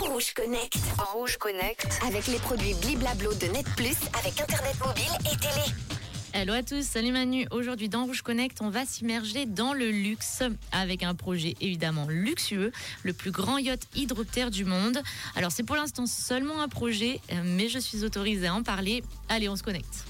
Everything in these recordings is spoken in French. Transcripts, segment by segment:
Rouge Connect. Rouge Connect. Avec les produits Bliblablo de Net Plus avec Internet mobile et télé. Hello à tous, salut Manu. Aujourd'hui dans Rouge Connect, on va s'immerger dans le luxe avec un projet évidemment luxueux, le plus grand yacht hydroptère du monde. Alors c'est pour l'instant seulement un projet, mais je suis autorisée à en parler. Allez, on se connecte.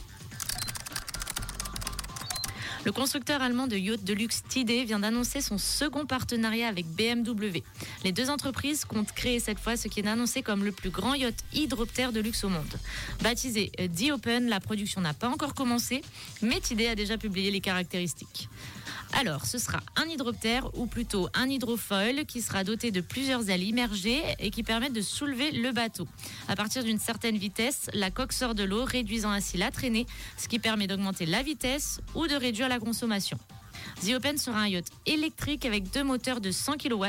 Le constructeur allemand de yacht de luxe TD vient d'annoncer son second partenariat avec BMW. Les deux entreprises comptent créer cette fois ce qui est annoncé comme le plus grand yacht hydroptère de luxe au monde. Baptisé The Open, la production n'a pas encore commencé, mais TD a déjà publié les caractéristiques. Alors, ce sera un hydroptère ou plutôt un hydrofoil qui sera doté de plusieurs ailes immergées et qui permettent de soulever le bateau. À partir d'une certaine vitesse, la coque sort de l'eau, réduisant ainsi la traînée, ce qui permet d'augmenter la vitesse ou de réduire la consommation. The Open sera un yacht électrique avec deux moteurs de 100 kW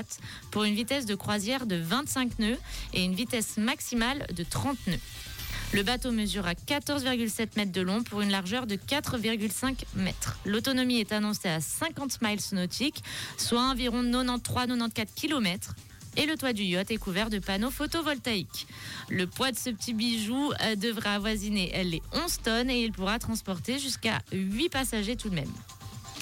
pour une vitesse de croisière de 25 nœuds et une vitesse maximale de 30 nœuds. Le bateau mesurera 14,7 mètres de long pour une largeur de 4,5 mètres. L'autonomie est annoncée à 50 miles nautiques, soit environ 93-94 km. Et le toit du yacht est couvert de panneaux photovoltaïques. Le poids de ce petit bijou euh, devrait avoisiner les 11 tonnes et il pourra transporter jusqu'à 8 passagers tout de même.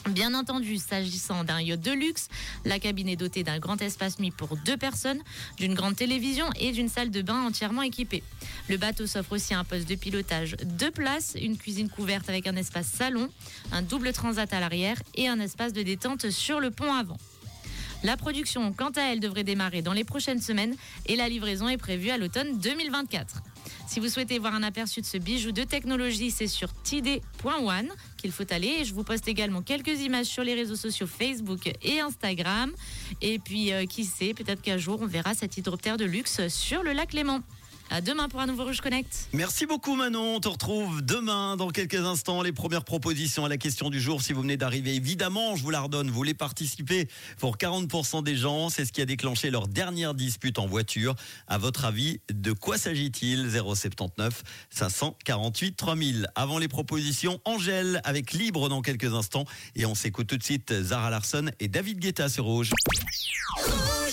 Bien entendu, s'agissant d'un yacht de luxe, la cabine est dotée d'un grand espace nuit pour deux personnes, d'une grande télévision et d'une salle de bain entièrement équipée. Le bateau s'offre aussi un poste de pilotage de place, une cuisine couverte avec un espace salon, un double transat à l'arrière et un espace de détente sur le pont avant. La production, quant à elle, devrait démarrer dans les prochaines semaines et la livraison est prévue à l'automne 2024. Si vous souhaitez voir un aperçu de ce bijou de technologie, c'est sur td.one qu'il faut aller. Je vous poste également quelques images sur les réseaux sociaux Facebook et Instagram. Et puis, euh, qui sait, peut-être qu'un jour, on verra cet hydroptère de luxe sur le lac Léman. À demain pour un nouveau Rouge Connect. Merci beaucoup Manon. On te retrouve demain dans quelques instants. Les premières propositions à la question du jour. Si vous venez d'arriver, évidemment, je vous la redonne. Vous voulez participer pour 40% des gens. C'est ce qui a déclenché leur dernière dispute en voiture. À votre avis, de quoi s'agit-il? 079 548 3000. Avant les propositions, Angèle avec Libre dans quelques instants. Et on s'écoute tout de suite Zara Larson et David Guetta sur Rouge. Rouge